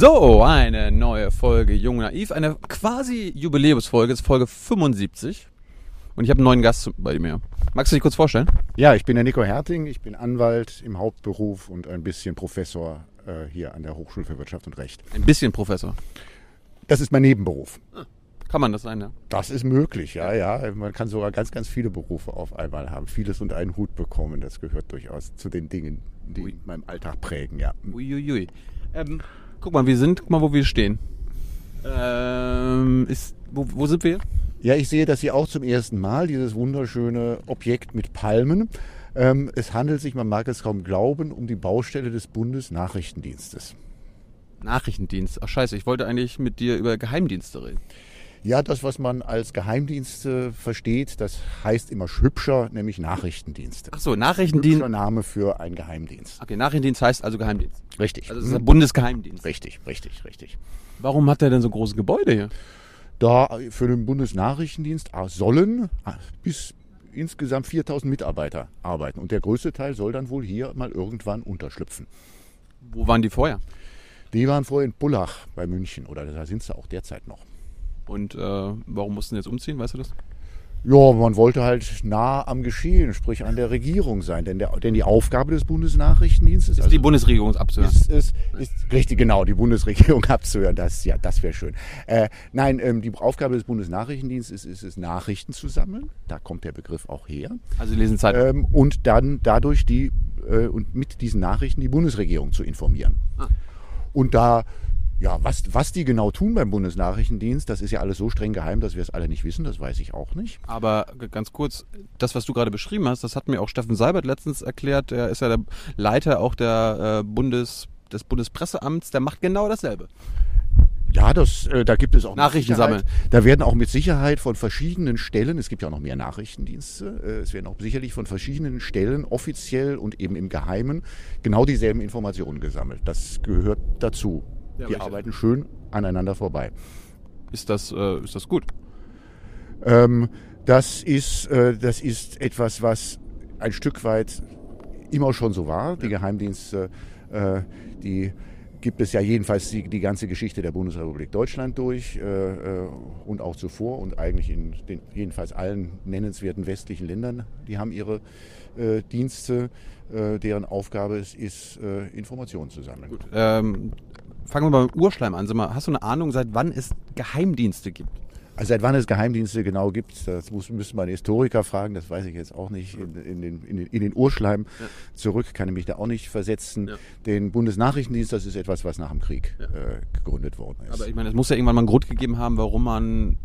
So, eine neue Folge Jung Naiv, eine quasi Jubiläumsfolge, ist Folge 75. Und ich habe einen neuen Gast bei mir. Magst du dich kurz vorstellen? Ja, ich bin der Nico Herting, ich bin Anwalt im Hauptberuf und ein bisschen Professor äh, hier an der Hochschule für Wirtschaft und Recht. Ein bisschen Professor. Das ist mein Nebenberuf. Kann man das sein, ja? Das ist möglich, ja, ja. Man kann sogar ganz, ganz viele Berufe auf einmal haben, vieles unter einen Hut bekommen. Das gehört durchaus zu den Dingen, die Ui. meinem Alltag prägen, ja. Uiuiui. Ähm, guck mal, wir sind, guck mal, wo wir stehen. Ähm, ist, wo, wo sind wir? Ja, ich sehe das hier auch zum ersten Mal, dieses wunderschöne Objekt mit Palmen. Ähm, es handelt sich, man mag es kaum glauben, um die Baustelle des Bundesnachrichtendienstes. Nachrichtendienst. Ach scheiße, ich wollte eigentlich mit dir über Geheimdienste reden. Ja, das, was man als Geheimdienste versteht, das heißt immer hübscher, nämlich Nachrichtendienste. Ach so, Nachrichtendienst. Hübscher Name für einen Geheimdienst. Okay, Nachrichtendienst heißt also Geheimdienst. Richtig. Also es ist der Mhm. Bundesgeheimdienst. Richtig, richtig, richtig. Warum hat der denn so große Gebäude hier? Da für den Bundesnachrichtendienst sollen bis insgesamt 4000 Mitarbeiter arbeiten. Und der größte Teil soll dann wohl hier mal irgendwann unterschlüpfen. Wo waren die vorher? Die waren vorher in Bullach bei München oder da sind sie auch derzeit noch. Und äh, warum mussten die jetzt umziehen, weißt du das? Ja, man wollte halt nah am Geschehen, sprich an der Regierung sein. Denn, der, denn die Aufgabe des Bundesnachrichtendienstes Ist die Bundesregierung abzuhören? ist, ist, ist richtig genau die Bundesregierung abzuhören. Das ja, das wäre schön. Äh, nein, ähm, die Aufgabe des Bundesnachrichtendienstes ist, es Nachrichten zu sammeln. Da kommt der Begriff auch her. Also lesen Zeitung. Ähm, und dann dadurch die äh, und mit diesen Nachrichten die Bundesregierung zu informieren. Ah. Und da ja, was, was die genau tun beim Bundesnachrichtendienst, das ist ja alles so streng geheim, dass wir es alle nicht wissen, das weiß ich auch nicht. Aber ganz kurz, das, was du gerade beschrieben hast, das hat mir auch Steffen Seibert letztens erklärt. Der ist ja der Leiter auch der äh, Bundes, des Bundespresseamts. Der macht genau dasselbe. Ja, das, äh, da gibt es auch Nachrichten sammeln. Da werden auch mit Sicherheit von verschiedenen Stellen, es gibt ja auch noch mehr Nachrichtendienste, äh, es werden auch sicherlich von verschiedenen Stellen offiziell und eben im Geheimen genau dieselben Informationen gesammelt. Das gehört dazu. Ja, Die arbeiten schön aneinander vorbei. Ist das, äh, ist das gut? Ähm, das, ist, äh, das ist etwas, was ein Stück weit immer schon so war. Die Geheimdienste, äh, die gibt es ja jedenfalls die, die ganze Geschichte der Bundesrepublik Deutschland durch äh, äh, und auch zuvor und eigentlich in den jedenfalls allen nennenswerten westlichen Ländern. Die haben ihre äh, Dienste, äh, deren Aufgabe es ist, äh, Informationen zu sammeln. Ähm, fangen wir mal mit Urschleim an. Sag mal, hast du eine Ahnung, seit wann es Geheimdienste gibt? Also seit wann es Geheimdienste genau gibt, das muss, müsste man einen Historiker fragen, das weiß ich jetzt auch nicht. In, in, den, in, den, in den Urschleim zurück kann ich mich da auch nicht versetzen. Ja. Den Bundesnachrichtendienst, das ist etwas, was nach dem Krieg Ja. äh, gegründet worden ist. Aber ich meine, es muss ja irgendwann mal einen Grund gegeben haben, warum man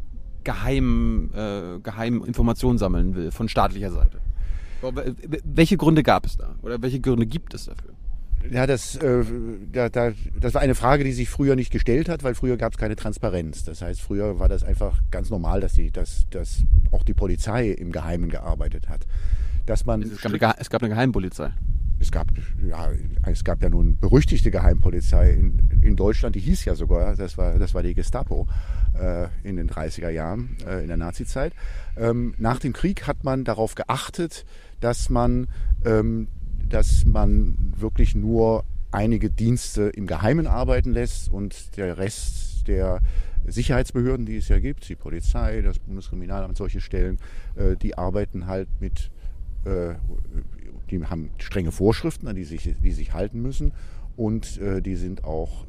geheim, äh, geheim Informationen sammeln will von staatlicher Seite. Welche Gründe gab es da? Oder welche Gründe gibt es dafür? Ja, das, äh, da, da, das war eine Frage, die sich früher nicht gestellt hat, weil früher gab es keine Transparenz. Das heißt, früher war das einfach ganz normal, dass, die, dass, dass auch die Polizei im Geheimen gearbeitet hat. Dass man Es gab eine, es gab eine Geheimpolizei. Es gab, ja, es gab ja nun berüchtigte Geheimpolizei in, in Deutschland, die hieß ja sogar, das war, das war die Gestapo äh, in den 30er Jahren, äh, in der Nazizeit. Ähm, nach dem Krieg hat man darauf geachtet, dass man, ähm, dass man wirklich nur einige Dienste im Geheimen arbeiten lässt und der Rest der Sicherheitsbehörden, die es ja gibt, die Polizei, das Bundeskriminalamt, solche Stellen, äh, die arbeiten halt mit äh, die haben strenge Vorschriften, an die sich, die sich halten müssen und äh, die sind auch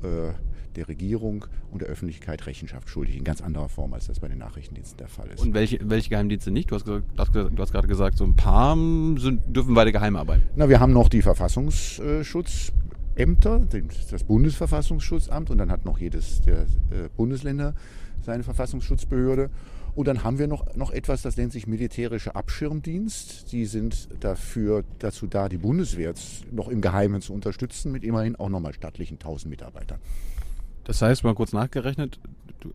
der Regierung und der Öffentlichkeit Rechenschaft schuldig, in ganz anderer Form, als das bei den Nachrichtendiensten der Fall ist. Und welche, welche Geheimdienste nicht? Du hast, gesagt, du hast gerade gesagt, so ein paar sind, dürfen weiter geheim arbeiten. Na, wir haben noch die Verfassungsschutzämter, den- das Bundesverfassungsschutzamt und dann hat noch jedes der äh, Bundesländer seine Verfassungsschutzbehörde. Und dann haben wir noch, noch etwas, das nennt sich militärischer Abschirmdienst. Die sind dafür, dazu da, die Bundeswehr noch im Geheimen zu unterstützen, mit immerhin auch nochmal stattlichen 1000 Mitarbeitern. Das heißt, mal kurz nachgerechnet,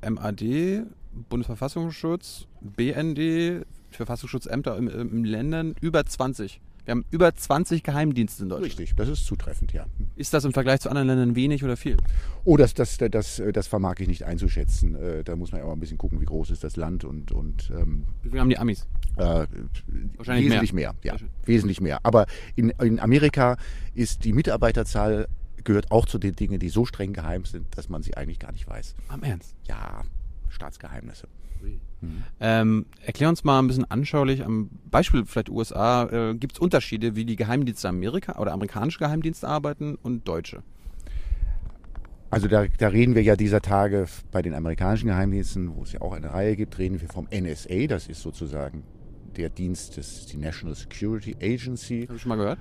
MAD, Bundesverfassungsschutz, BND, Verfassungsschutsämter im, im Ländern, über 20. Wir haben über 20 Geheimdienste in Deutschland. Richtig, das ist zutreffend, ja. Ist das im Vergleich zu anderen Ländern wenig oder viel? Oh, das, das, das, das vermag ich nicht einzuschätzen. Äh, Da muss man ja auch ein bisschen gucken, wie groß ist das Land und, und ähm, Wie viel haben die Amis? Äh, Wahrscheinlich wesentlich mehr, ja, Sehr schön. wesentlich mehr. Aber in, in Amerika ist die Mitarbeiterzahl gehört auch zu den Dingen, die so streng geheim sind, dass man sie eigentlich gar nicht weiß. Am Ernst? Ja, Staatsgeheimnisse. Mhm. Ähm, erklär uns mal ein bisschen anschaulich, am Beispiel vielleicht USA, äh, gibt es Unterschiede, wie die Geheimdienste Amerika oder amerikanische Geheimdienste arbeiten und deutsche? Also da, da, reden wir ja dieser Tage bei den amerikanischen Geheimdiensten, wo es ja auch eine Reihe gibt, reden wir vom NSA, das ist sozusagen der Dienst des die National Security Agency. Habe ich schon mal gehört?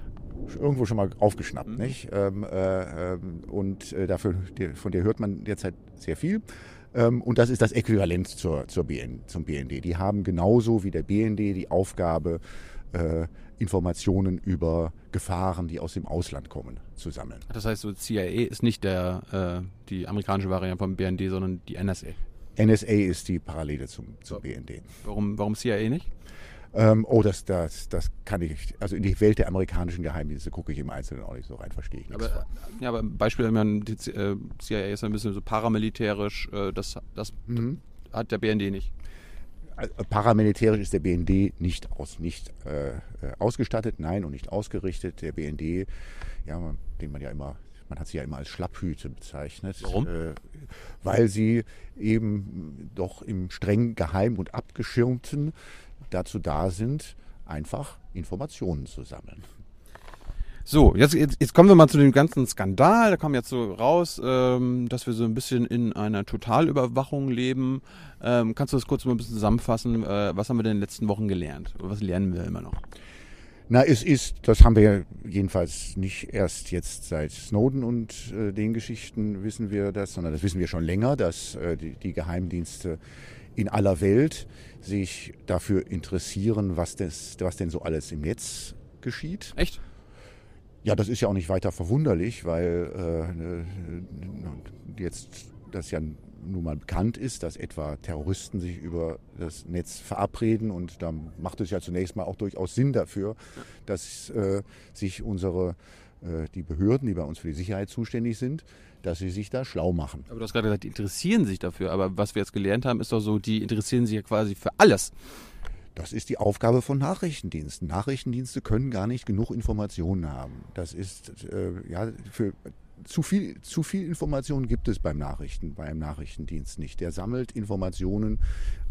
Irgendwo schon mal aufgeschnappt, mhm. nicht? Ähm, äh, ähm, und äh, dafür, von der hört man derzeit sehr viel. Ähm, und das ist das Äquivalent zur, zur BN, zum BND. Die haben genauso wie der BND die Aufgabe, äh, Informationen über Gefahren, die aus dem Ausland kommen, zu sammeln. Das heißt, so CIA ist nicht der, äh, die amerikanische Variante vom BND, sondern die NSA. NSA ist die Parallele zum, zum BND. Warum, warum CIA nicht? Ähm, oh, das, das, das kann ich, also in die Welt der amerikanischen Geheimdienste gucke ich im Einzelnen auch nicht so rein, verstehe ich aber, von. Ja, aber Beispiel, ich meine, die äh, CIA ist ein bisschen so paramilitärisch, äh, das, das mhm. hat der BND nicht. Also, paramilitärisch ist der BND nicht, aus, nicht äh, äh, ausgestattet, nein, und nicht ausgerichtet. Der BND, ja, den man ja immer man hat sie ja immer als Schlapphüte bezeichnet. Warum? Äh, weil sie eben doch im streng geheim und abgeschirmten dazu da sind, einfach Informationen zu sammeln. So, jetzt, jetzt, jetzt kommen wir mal zu dem ganzen Skandal. Da kam jetzt so raus, ähm, dass wir so ein bisschen in einer Totalüberwachung leben. Ähm, kannst du das kurz mal ein bisschen zusammenfassen? Äh, was haben wir denn in den letzten Wochen gelernt? Was lernen wir immer noch? Na, es ist, das haben wir jedenfalls nicht erst jetzt seit Snowden und äh, den Geschichten wissen wir das, sondern das wissen wir schon länger, dass äh, die, die Geheimdienste in aller Welt sich dafür interessieren, was, das, was denn so alles im Netz geschieht. Echt? Ja, das ist ja auch nicht weiter verwunderlich, weil äh, jetzt das ja nun mal bekannt ist, dass etwa Terroristen sich über das Netz verabreden und da macht es ja zunächst mal auch durchaus Sinn dafür, dass äh, sich unsere äh, die Behörden, die bei uns für die Sicherheit zuständig sind, dass sie sich da schlau machen. Aber du hast gerade gesagt, die interessieren sich dafür. Aber was wir jetzt gelernt haben, ist doch so, die interessieren sich ja quasi für alles. Das ist die Aufgabe von Nachrichtendiensten. Nachrichtendienste können gar nicht genug Informationen haben. Das ist äh, ja für zu viel, zu viel Informationen gibt es beim Nachrichten, beim Nachrichtendienst nicht. Der sammelt Informationen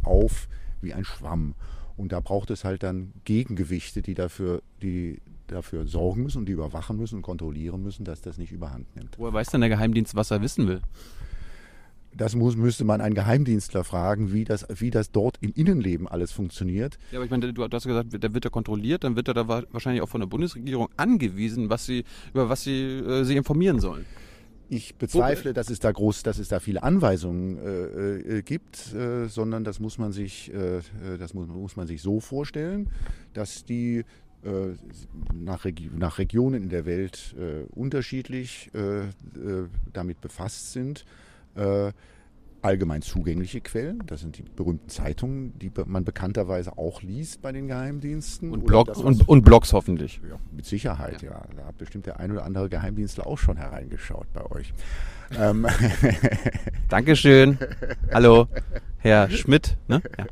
auf wie ein Schwamm. Und da braucht es halt dann Gegengewichte, die dafür, die dafür sorgen müssen und die überwachen müssen und kontrollieren müssen, dass das nicht überhand nimmt. Woher weiß denn der Geheimdienst, was er wissen will? Das muss, müsste man einen Geheimdienstler fragen, wie das, wie das dort im Innenleben alles funktioniert. Ja, aber ich meine, du, hast gesagt, der wird er kontrolliert, dann wird er da wahrscheinlich auch von der Bundesregierung angewiesen, was sie, über was sie äh, sich informieren sollen. Ich bezweifle, dass es da groß, dass es da viele Anweisungen äh, äh, gibt, äh, sondern das muss man sich, äh, das muss, muss, man sich so vorstellen, dass die äh, nach, Regi nach, Regionen in der Welt äh, unterschiedlich äh, damit befasst sind. allgemein zugängliche Quellen, das sind die berühmten Zeitungen, die man bekannterweise auch liest bei den Geheimdiensten. Und, Blog, und, und, Blogs hoffentlich. Ja, mit Sicherheit, ja. ja. Da hat bestimmt der ein oder andere Geheimdienstler auch schon hereingeschaut bei euch. Ähm. Dankeschön. Hallo. Herr Schmidt, ne? Ja.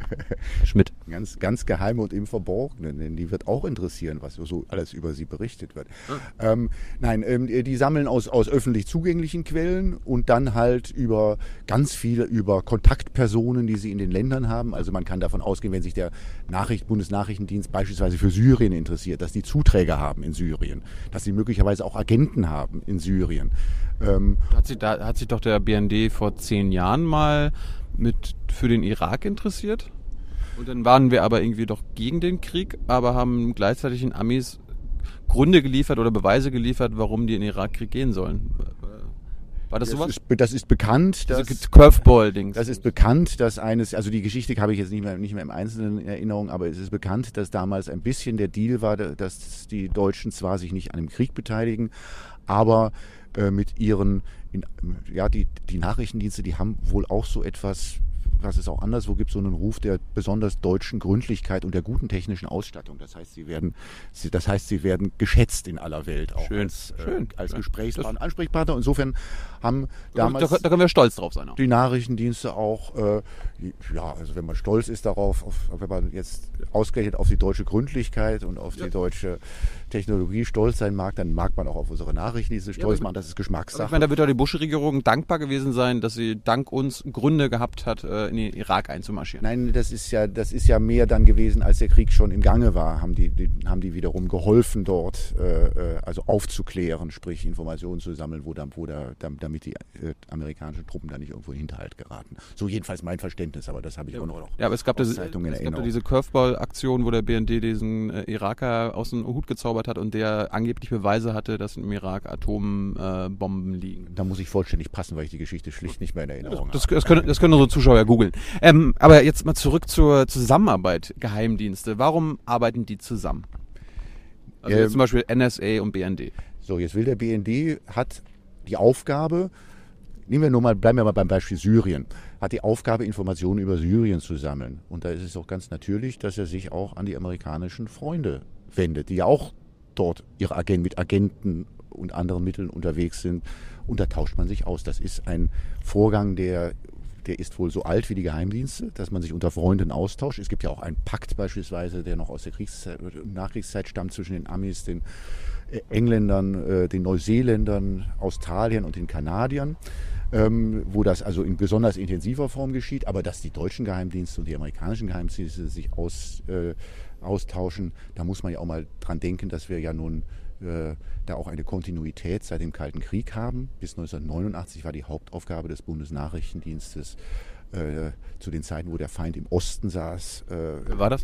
Schmidt. Ganz, ganz geheim und im Verborgenen, denn die wird auch interessieren, was so alles über sie berichtet wird. Ah. Ähm, nein, ähm, die sammeln aus, aus öffentlich zugänglichen Quellen und dann halt über ganz viele, über Kontaktpersonen, die sie in den Ländern haben. Also man kann davon ausgehen, wenn sich der Nachricht, Bundesnachrichtendienst beispielsweise für Syrien interessiert, dass die Zuträger haben in Syrien, dass sie möglicherweise auch Agenten haben in Syrien. Ähm, hat, sich da, hat sich doch der BND vor zehn Jahren mal mit für den Irak interessiert. Und dann waren wir aber irgendwie doch gegen den Krieg, aber haben gleichzeitig den Amis Gründe geliefert oder Beweise geliefert, warum die in den Irakkrieg gehen sollen. War das, das sowas? Ist, das ist bekannt. Dass, Curveball-Dings. Das ist bekannt, dass eines, also die Geschichte habe ich jetzt nicht mehr, nicht mehr im Einzelnen in Erinnerung, aber es ist bekannt, dass damals ein bisschen der Deal war, dass die Deutschen zwar sich nicht an dem Krieg beteiligen, aber äh, mit ihren, in, ja, die, die Nachrichtendienste, die haben wohl auch so etwas was es auch anderswo gibt, so einen Ruf der besonders deutschen Gründlichkeit und der guten technischen Ausstattung. Das heißt, sie werden, sie, das heißt, sie werden geschätzt in aller Welt auch Schön, als, äh, schön. als Ja. Gesprächspartner, Ansprechpartner. Insofern haben Da, damals da, da können wir stolz drauf sein. Auch. die Nachrichtendienste auch, äh, ja, also wenn man stolz ist darauf, auf, wenn man jetzt ausgerechnet auf die deutsche Gründlichkeit und auf die deutsche Technologie stolz sein mag, dann mag man auch auf unsere Nachrichtendienste stolz aber- machen. Das ist Aber ich Geschmackssache. meine, da wird doch die Bush-Regierung dankbar gewesen sein, dass sie dank uns Gründe gehabt hat, äh, in den Irak einzumarschieren. Nein, das ist ja, das ist ja mehr dann gewesen, als der Krieg schon im Gange war, haben die, die haben die wiederum geholfen dort, äh, äh, also aufzuklären, sprich Informationen zu sammeln, wo dann, wo da, dam- damit die äh, amerikanischen Truppen da nicht irgendwo in Hinterhalt geraten. So jedenfalls mein Verständnis, aber das habe ich auch noch. Ja, aber es gab, das, es gab diese Curveball-Aktion, wo der BND diesen äh, Iraker aus dem Hut gezaubert hat und der angeblich Beweise hatte, dass im Irak Atombomben äh, liegen. Da muss ich vollständig passen, weil ich die Geschichte schlicht nicht mehr in Erinnerung Das, habe. das, können, das können unsere Zuschauer googeln. Ähm, aber jetzt mal zurück zur Zusammenarbeit Geheimdienste. Warum arbeiten die zusammen? Also Ähm, zum Beispiel NSA und BND. So, jetzt will der BND, hat die Aufgabe, nehmen wir nur mal, bleiben wir mal beim Beispiel Syrien, hat die Aufgabe, Informationen über Syrien zu sammeln. Und da ist es auch ganz natürlich, dass er sich auch an die amerikanischen Freunde wendet, die ja auch dort ihre Agenten mit Agenten und anderen Mitteln unterwegs sind. Und da tauscht man sich aus. Das ist ein Vorgang, der, der ist wohl so alt wie die Geheimdienste, dass man sich unter Freunden austauscht. Es gibt ja auch einen Pakt beispielsweise, der noch aus der Kriegszeit, Nachkriegszeit stammt zwischen den Amis, den äh, Engländern, äh, den Neuseeländern, Australiern und den Kanadiern, ähm, wo das also in besonders intensiver Form geschieht, aber dass die deutschen Geheimdienste und die amerikanischen Geheimdienste sich aus, äh, austauschen, da muss man ja auch mal dran denken, dass wir ja nun äh, da auch eine Kontinuität seit dem Kalten Krieg haben. Bis 1989 war die Hauptaufgabe des Bundesnachrichtendienstes äh, zu den Zeiten, wo der Feind im Osten saß. Äh, war das?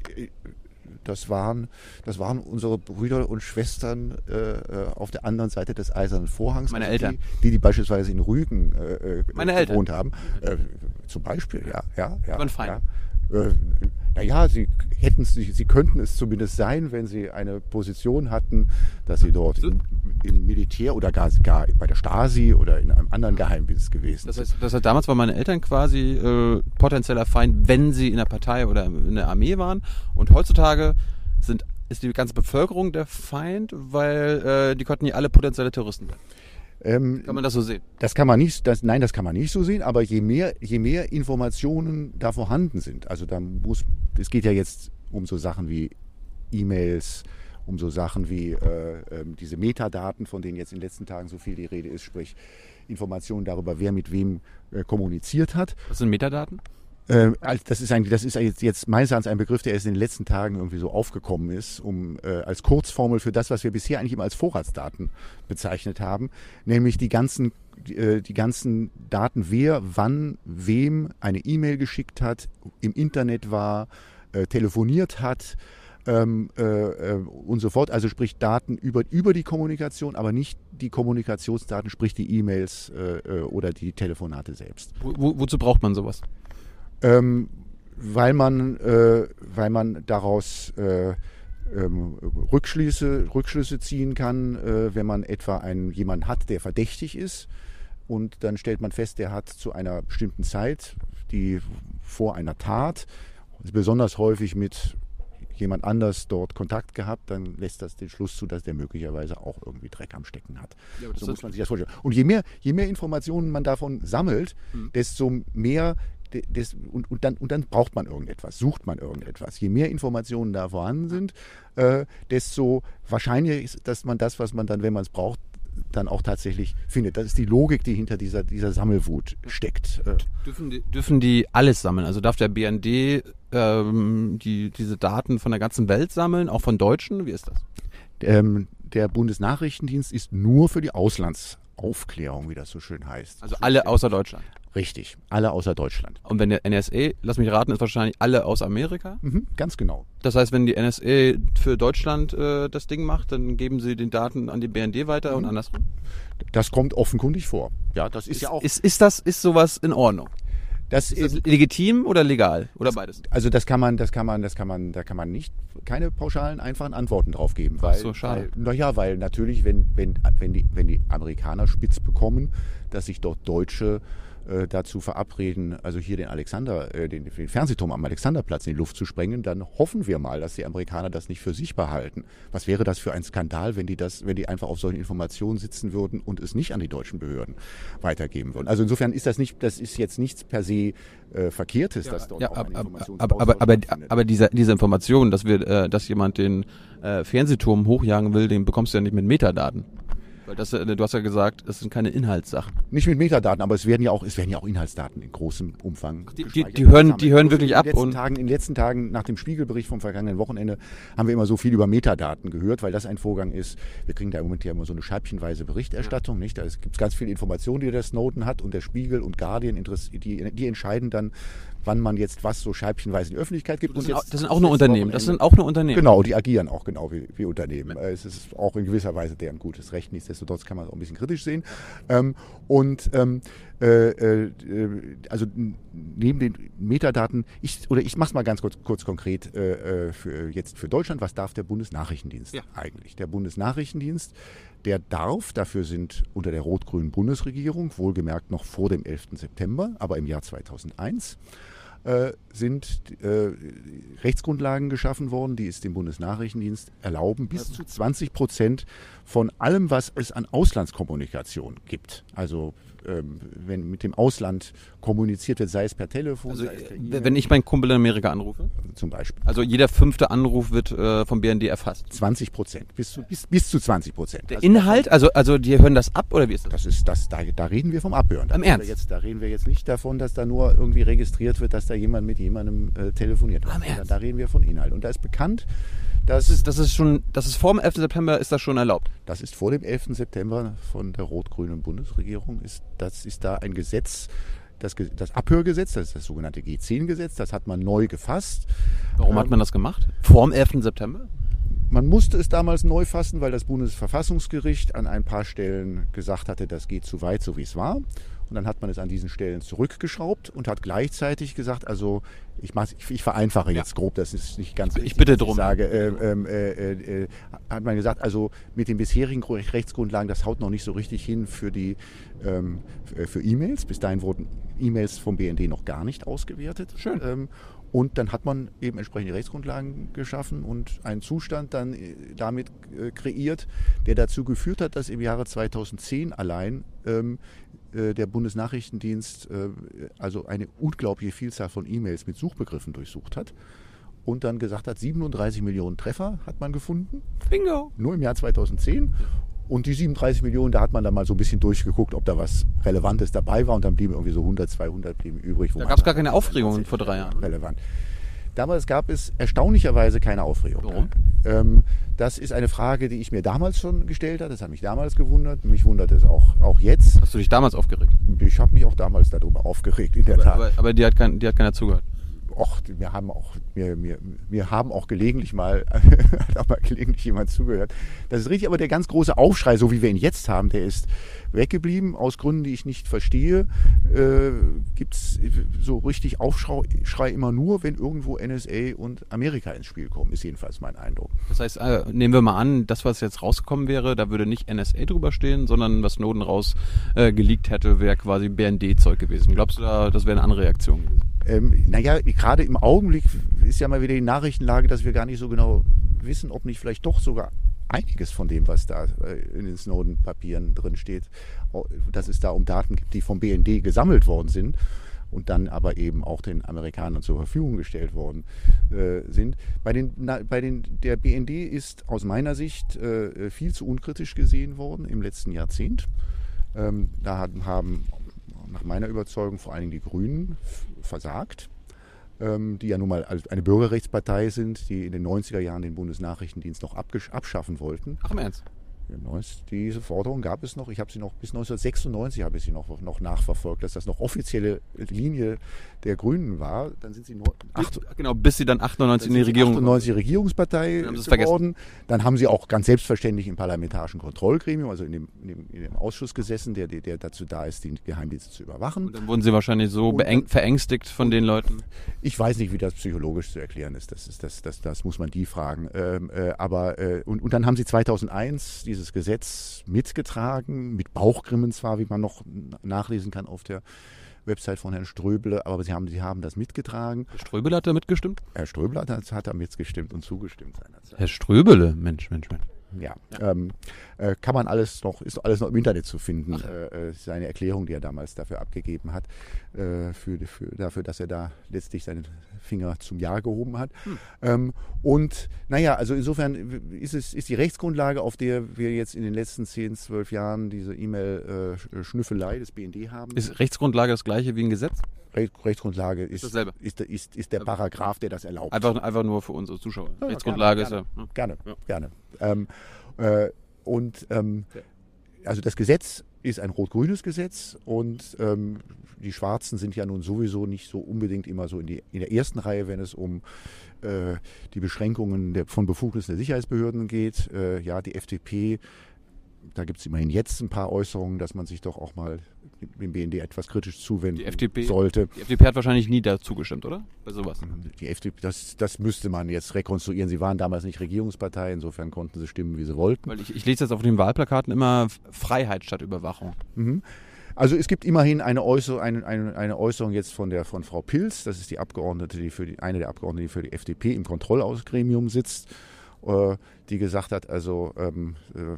das waren, das waren unsere Brüder und Schwestern äh, äh, auf der anderen Seite des Eisernen Vorhangs. Meine also Eltern. Die, die, die beispielsweise in Rügen äh, äh, gewohnt haben. Äh, zum Beispiel, ja. ja, ja waren. Ja. Äh, naja, sie hätten sie, sie könnten es zumindest sein, wenn sie eine Position hatten, dass sie dort im, im Militär oder gar, gar bei der Stasi oder in einem anderen Geheimdienst gewesen Das sind. heißt, das heißt, damals waren meine Eltern quasi äh, potenzieller Feind, wenn sie in der Partei oder in der Armee waren. Und heutzutage sind, ist die ganze Bevölkerung der Feind, weil äh, die konnten ja alle potenzielle Terroristen werden. Ähm, Kann man das so sehen? Das kann man nicht, das, nein, das kann man nicht so sehen, aber je mehr, je mehr Informationen da vorhanden sind, also da muss, es geht ja jetzt um so Sachen wie E-Mails, um so Sachen wie äh, ähm, diese Metadaten, von denen jetzt in den letzten Tagen so viel die Rede ist, sprich Informationen darüber, wer mit wem äh, kommuniziert hat. Was sind Metadaten? Ähm, das ist eigentlich, das ist jetzt, jetzt meines Erachtens ein Begriff, der erst in den letzten Tagen irgendwie so aufgekommen ist, um äh, als Kurzformel für das, was wir bisher eigentlich immer als Vorratsdaten bezeichnet haben, nämlich die ganzen, äh, die ganzen Daten, wer, wann, wem eine E-Mail geschickt hat, im Internet war, äh, telefoniert hat. Ähm, äh, äh, und so fort. Also sprich Daten über, über die Kommunikation, aber nicht die Kommunikationsdaten, sprich die E-Mails äh, oder die Telefonate selbst. Wo, wozu braucht man sowas? Ähm, weil man, äh, weil man daraus äh, ähm, Rückschlüsse, Rückschlüsse ziehen kann, äh, wenn man etwa einen, jemanden hat, der verdächtig ist. Und dann stellt man fest, der hat zu einer bestimmten Zeit, die vor einer Tat, besonders häufig mit jemand anders dort Kontakt gehabt, dann lässt das den Schluss zu, dass der möglicherweise auch irgendwie Dreck am Stecken hat. Ja, so muss man sich das vorstellen. Und je mehr, je mehr Informationen man davon sammelt, Mhm. desto mehr des, und, und, dann, und dann braucht man irgendetwas, sucht man irgendetwas. Je mehr Informationen da vorhanden sind, äh, desto wahrscheinlicher ist, dass man das, was man dann, wenn man es braucht, dann auch tatsächlich findet. Das ist die Logik, die hinter dieser, dieser Sammelwut steckt. Äh, Dürfen die, dürfen die alles sammeln? Also darf der BND ähm, die, diese Daten von der ganzen Welt sammeln, auch von Deutschen? Wie ist das? ähm, der Bundesnachrichtendienst ist nur für die Auslandsaufklärung, wie das so schön heißt. Also alle außer Deutschland. Richtig, alle außer Deutschland. Und wenn der NSA, lass mich raten, ist wahrscheinlich alle aus Amerika. Mhm, ganz genau. Das heißt, wenn die NSA für Deutschland äh, das Ding macht, dann geben sie den Daten an die BND weiter und andersrum. Das kommt offenkundig vor. Ja, das ist, ja auch. Ist, ist das ist sowas in Ordnung? das Ist das legitim oder legal oder beides? Also das kann man, das kann man, das kann man, da kann man nicht keine pauschalen, einfachen Antworten drauf geben. Weil, so, schade. Weil, naja, weil natürlich, wenn, wenn, wenn, die, wenn die Amerikaner spitz bekommen, dass sich dort Deutsche äh, dazu verabreden, also hier den Alexander, äh, den, den Fernsehturm am Alexanderplatz in die Luft zu sprengen, dann hoffen wir mal, dass die Amerikaner das nicht für sich behalten. Was wäre das für ein Skandal, wenn die das, wenn die einfach auf solchen Informationen sitzen würden und es nicht an die deutschen Behörden weitergeben würden? Also insofern ist das nicht, das ist jetzt nichts per se äh, Verkehrtes, dass dort Ja, auch ab, ein ab, Informations- aber, aber, aber diese, diese Information, dass wir, äh, dass jemand den äh, Fernsehturm hochjagen will, den bekommst du ja nicht mit Metadaten. Das, äh, du hast ja gesagt, das sind keine Inhaltssachen. Nicht mit Metadaten, aber es werden ja auch, es werden ja auch Inhaltsdaten in großem Umfang. die- gespeichert die hören- gesammelt. die hören wirklich in den ab letzten und- Tagen, in den letzten Tagen nach dem Spiegelbericht vom vergangenen Wochenende haben wir immer so viel über Metadaten gehört, weil das ein Vorgang ist. Wir kriegen da im Moment ja immer so eine scheibchenweise Berichterstattung, nicht? Da gibt es ganz viel Information, die der Snowden hat und der Spiegel und Guardian, die, die entscheiden dann, wann man jetzt was so scheibchenweise in die Öffentlichkeit gibt. Das sind, auch, jetzt- das sind auch nur Unternehmen. Das sind auch nur Unternehmen. Genau, die agieren auch genau wie, wie Unternehmen. Äh, Es ist auch in gewisser Weise deren gutes Recht. Nichtsdestotrotz kann man es auch ein bisschen kritisch sehen. Ähm, und ähm, äh, äh, also neben den Metadaten, ich, oder ich mache es mal ganz kurz, kurz konkret äh, äh, für, jetzt für Deutschland, was darf der Bundesnachrichtendienst Ja. eigentlich? Der Bundesnachrichtendienst, der darf, dafür sind unter der rot-grünen Bundesregierung, wohlgemerkt noch vor dem 11. September, aber im Jahr 2001, äh, sind äh, Rechtsgrundlagen geschaffen worden, die es dem Bundesnachrichtendienst erlauben, bis zu 20 Prozent von allem, was es an Auslandskommunikation gibt. Also ähm, wenn mit dem Ausland kommuniziert wird, sei es per Telefon, Also, sei es per äh, wenn ich meinen Kumpel in Amerika anrufe, zum Beispiel. also jeder fünfte Anruf wird äh, vom BND erfasst. 20 Prozent, bis zu, bis, bis zu 20 Prozent. Der Inhalt, also, also die hören das ab oder wie ist das? Das ist das, da, da reden wir vom Abhören. Da Am reden Ernst? Wir jetzt, da reden wir jetzt nicht davon, dass da nur irgendwie registriert wird, dass da jemand mit jemandem äh, telefoniert. Am Ernst? Da reden wir von Inhalt. Und da ist bekannt, Das ist, das ist schon, das ist vor dem 11. September ist das schon erlaubt. Das ist vor dem 11. September von der rot-grünen Bundesregierung. Ist, das ist da ein Gesetz, das, das Abhörgesetz, das ist das sogenannte G10-Gesetz, das hat man neu gefasst. Warum hat man das gemacht? Vor dem 11. September? Man musste es damals neu fassen, weil das Bundesverfassungsgericht an ein paar Stellen gesagt hatte, das geht zu weit, so wie es war. Und dann hat man es an diesen Stellen zurückgeschraubt und hat gleichzeitig gesagt, also ich, ich, ich vereinfache jetzt grob, das ist nicht ganz Ich richtig, bitte drum. Ich sage, äh, ähm, äh, äh, äh, hat man gesagt, also mit den bisherigen Gru- Rechtsgrundlagen, das haut noch nicht so richtig hin für die ähm, für E-Mails. Bis dahin wurden E-Mails vom BND noch gar nicht ausgewertet. Schön. Ähm, und dann hat man eben entsprechende Rechtsgrundlagen geschaffen und einen Zustand dann äh, damit kreiert, der dazu geführt hat, dass im Jahre 2010 allein ähm, äh, der Bundesnachrichtendienst äh, also eine unglaubliche Vielzahl von E-Mails mit Suchbegriffen durchsucht hat und dann gesagt hat, 37 Millionen Treffer hat man gefunden, Bingo. nur im Jahr 2010. Und die 37 Millionen, da hat man dann mal so ein bisschen durchgeguckt, ob da was Relevantes dabei war und dann blieben irgendwie so 100, 200 blieben übrig. Da man gab's gar keine Aufregung vor drei Jahren. Relevant. Damals gab es erstaunlicherweise keine Aufregung. Warum? Ähm, das ist eine Frage, die ich mir damals schon gestellt habe. Das hat mich damals gewundert. Mich wundert es auch, auch jetzt. Hast du dich damals aufgeregt? Ich habe mich auch damals darüber aufgeregt, in der Aber, Tat. aber, aber die, hat kein, die hat keiner zugehört. Och, wir haben auch, wir, wir, wir haben auch gelegentlich mal, hat auch mal gelegentlich jemand zugehört. Das ist richtig, aber der ganz große Aufschrei, so wie wir ihn jetzt haben, der ist weggeblieben, aus Gründen, die ich nicht verstehe. Äh, Gibt es so richtig Aufschrei immer nur, wenn irgendwo NSA und Amerika ins Spiel kommen, ist jedenfalls mein Eindruck. Das heißt, äh, nehmen wir mal an, das, was jetzt rausgekommen wäre, da würde nicht NSA drüber stehen, sondern was Snowden raus äh, hätte, wäre quasi BND-Zeug gewesen. Glaubst du, da, das wäre eine andere Reaktion gewesen? Ähm, naja, gerade im Augenblick ist ja mal wieder die Nachrichtenlage, dass wir gar nicht so genau wissen, ob nicht vielleicht doch sogar einiges von dem, was da äh, in den Snowden-Papieren drin steht, dass es da um Daten gibt, die vom BND gesammelt worden sind und dann aber eben auch den Amerikanern zur Verfügung gestellt worden äh, sind. Bei den, na, bei den, der BND ist aus meiner Sicht äh, viel zu unkritisch gesehen worden im letzten Jahrzehnt. Ähm, da haben, haben nach meiner Überzeugung vor allen Dingen die Grünen versagt, ähm, die ja nun mal eine Bürgerrechtspartei sind, die in den 90er Jahren den Bundesnachrichtendienst noch abschaffen wollten. Ach im Ernst? Diese Forderung gab es noch. Ich habe sie noch bis 1996 habe ich sie noch, noch nachverfolgt, dass das noch offizielle Linie der Grünen war. Dann sind sie nur acht, genau, bis sie dann 98 in die Regierung 98 Regierungspartei Dann geworden. Dann haben sie auch ganz selbstverständlich im parlamentarischen Kontrollgremium, also in dem, in dem, in dem Ausschuss gesessen, der, der, dazu da ist, die Geheimdienste zu überwachen. Und dann wurden sie wahrscheinlich so dann- verängstigt von den Leuten. Ich weiß nicht, wie das psychologisch zu erklären ist. Das, ist, das, das, das muss man die fragen. Ähm, äh, aber äh, und, und dann haben sie 2001 dieses Gesetz mitgetragen, mit Bauchgrimmen zwar, wie man noch nachlesen kann auf der Website von Herrn Ströbele, aber sie haben, sie haben das mitgetragen. Herr Ströbele hat da mitgestimmt? Herr Ströbele hat, hat da mitgestimmt und zugestimmt seinerzeit. Herr Ströbele, Mensch, Mensch, Mensch. Ja, ähm, äh, kann man alles noch, ist alles noch im Internet zu finden. Äh, äh, seine Erklärung, die er damals dafür abgegeben hat, äh, für, für, dafür, dass er da letztlich seinen Finger zum Ja gehoben hat. Hm. Ähm, und naja, also insofern ist es ist die Rechtsgrundlage, auf der wir jetzt in den letzten 10, 12 Jahren diese E-Mail-Schnüffelei des BND haben. Ist Rechtsgrundlage das gleiche wie ein Gesetz? Recht, Rechtsgrundlage ist, dasselbe. ist, ist, ist der Paragraph, der das erlaubt. Einfach, einfach nur für unsere Zuschauer. Ja, Rechtsgrundlage gerne, ist ja. Gerne, Ja. gerne. Ähm, äh, und ähm, also das Gesetz ist ein rot-grünes Gesetz und ähm, die Schwarzen sind ja nun sowieso nicht so unbedingt immer so in, die, in der ersten Reihe, wenn es um äh, die Beschränkungen der, von Befugnissen der Sicherheitsbehörden geht. Äh, ja, die FDP, da gibt es immerhin jetzt ein paar Äußerungen, dass man sich doch auch mal dem BND etwas kritisch zuwenden Die FDP sollte. Die FDP hat wahrscheinlich nie dazu gestimmt, oder? Bei sowas. Die FDP, das, das müsste man jetzt rekonstruieren. Sie waren damals nicht Regierungspartei, insofern konnten sie stimmen, wie sie wollten. Weil ich, ich lese jetzt auf den Wahlplakaten immer Freiheit statt Überwachung. Mhm. Also es gibt immerhin eine, Äußer, eine, eine, eine Äußerung jetzt von, der, von Frau Pilz, das ist die Abgeordnete, die für die, eine der Abgeordneten, die für die FDP im Kontrollausgremium sitzt, die gesagt hat, also ähm, äh,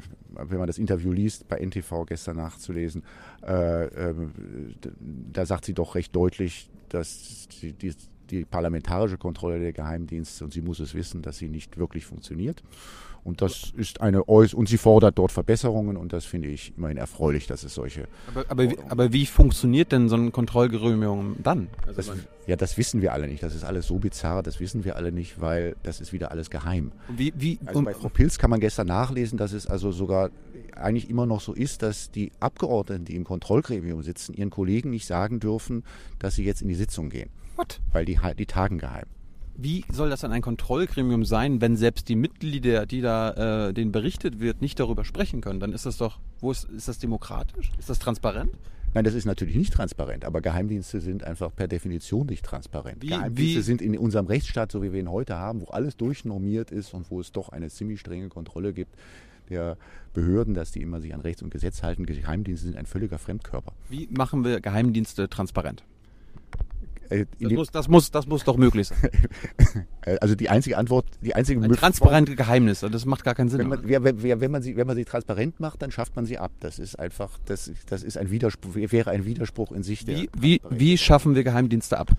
wenn man das Interview liest, bei NTV gestern nachzulesen, äh, d- da sagt sie doch recht deutlich, dass die, die, die parlamentarische Kontrolle der Geheimdienste, und sie muss es wissen, dass sie nicht wirklich funktioniert. Und das ist eine Äuß und sie fordert dort Verbesserungen und das finde ich immerhin erfreulich, dass es solche Aber, aber, wie- aber wie funktioniert denn so ein Kontrollgremium dann? Also Das, ja, das wissen wir alle nicht. Das ist alles so bizarr, das wissen wir alle nicht, weil das ist wieder alles geheim. wie, wie, Also bei Frau Pilz kann man gestern nachlesen, dass es also sogar eigentlich immer noch so ist, dass die Abgeordneten, die im Kontrollgremium sitzen, ihren Kollegen nicht sagen dürfen, dass sie jetzt in die Sitzung gehen, What? weil die, die tagen geheim. Wie soll das dann ein Kontrollgremium sein, wenn selbst die Mitglieder, die da äh, denen berichtet wird, nicht darüber sprechen können? Dann ist das doch, wo ist, ist das demokratisch? Ist das transparent? Nein, das ist natürlich nicht transparent, aber Geheimdienste sind einfach per Definition nicht transparent. Wie- Geheimdienste wie- sind in unserem Rechtsstaat, so wie wir ihn heute haben, wo alles durchnormiert ist und wo es doch eine ziemlich strenge Kontrolle gibt der Behörden, dass die immer sich an Rechts und Gesetz halten. Geheimdienste sind ein völliger Fremdkörper. Wie machen wir Geheimdienste transparent? Äh, Das muss, das, muss, das muss doch möglich sein. also die einzige Antwort, die einzige Ein Möglichkeit- transparente Geheimnis, das macht gar keinen Sinn. Wenn man, wenn, wenn, man sie, wenn man sie transparent macht, dann schafft man sie ab. Das ist einfach, das, das ist ein Widerspruch, wäre ein Widerspruch in sich. der Wie, wie, wie schaffen wir Geheimdienste ab?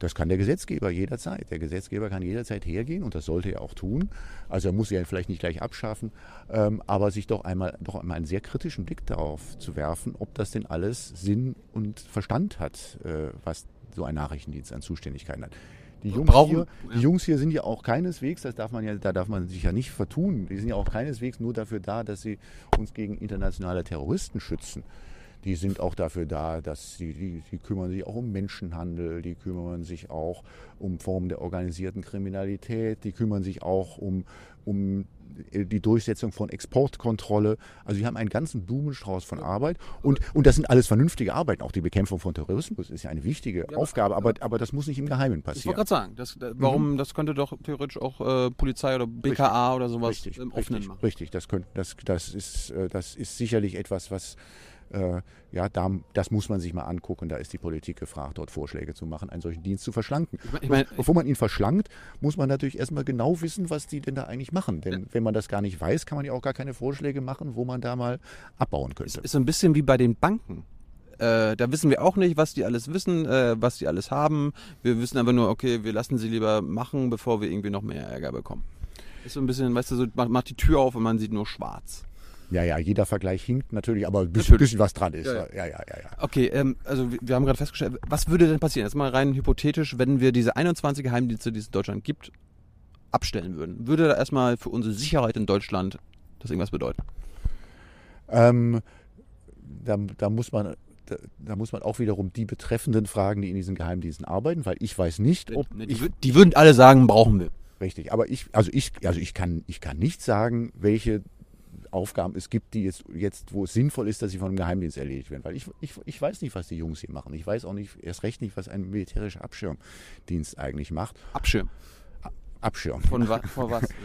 Das kann der Gesetzgeber jederzeit. Der Gesetzgeber kann jederzeit hergehen und das sollte er auch tun. Also er muss sie ja vielleicht nicht gleich abschaffen, ähm, aber sich doch einmal, doch einmal einen sehr kritischen Blick darauf zu werfen, ob das denn alles Sinn und Verstand hat, äh, was so ein Nachrichtendienst an Zuständigkeiten hat. Die Jungs, Brauchen- hier, die Jungs hier sind ja auch keineswegs, das darf man ja, da darf man sich ja nicht vertun, die sind ja auch keineswegs nur dafür da, dass sie uns gegen internationale Terroristen schützen. Die sind auch dafür da, dass sie, die, die kümmern sich auch um Menschenhandel, die kümmern sich auch um Formen der organisierten Kriminalität, die kümmern sich auch um, um die Durchsetzung von Exportkontrolle. Also sie haben einen ganzen Blumenstrauß von Arbeit und, und das sind alles vernünftige Arbeiten. Auch die Bekämpfung von Terrorismus ist ja eine wichtige Aufgabe, aber, aber das muss nicht im Geheimen Ich wollte passieren. gerade sagen, das, da- warum, das könnte doch theoretisch auch äh, Polizei oder BKA oder sowas Richtig, im Offenen richtig, machen. richtig. Das, könnt, das, das, ist, äh, das ist sicherlich etwas, was, äh, ja, da, das muss man sich mal angucken. Da ist die Politik gefragt, dort Vorschläge zu machen, einen solchen Dienst zu verschlanken. Ich mein- ich mein- Bevor man ihn verschlankt, muss man natürlich erstmal genau wissen, was die denn da eigentlich machen. Denn wenn man das gar nicht weiß, kann man ja auch gar keine Vorschläge machen, wo man da mal abbauen Ist, könnte. ist so ein bisschen wie bei den Banken. Äh, da wissen wir auch nicht, was die alles wissen, äh, was die alles haben. Wir wissen einfach nur, okay, wir lassen sie lieber machen, bevor wir irgendwie noch mehr Ärger bekommen. Ist so ein bisschen, weißt du, so, macht, macht die Tür auf und man sieht nur schwarz. Ja, ja, jeder Vergleich hinkt natürlich, aber ein bisschen, bisschen was dran ist. Ja, Ja, ja. ja, ja. Okay, ähm, also wir, haben gerade festgestellt, was würde denn passieren, jetzt mal rein hypothetisch, wenn wir diese 21 Geheimdienste, die es in Deutschland gibt, abstellen würden? Würde da erstmal für unsere Sicherheit in Deutschland das irgendwas bedeuten? Ähm, da, da, muss man, da, da muss man auch wiederum die Betreffenden fragen, die in diesen Geheimdiensten arbeiten, weil ich weiß nicht, ob Ne, die, ich, die würden alle sagen, brauchen wir. richtig, aber ich, also ich, also ich kann, ich kann nicht sagen, welche Aufgaben es gibt, die jetzt, jetzt, wo es sinnvoll ist, dass sie von einem Geheimdienst erledigt werden, weil ich, ich, ich weiß nicht, was die Jungs hier machen. Ich weiß auch nicht, erst recht nicht, was ein militärischer Abschirmdienst eigentlich macht. Abschirm. Abschirm. Von wa vor was?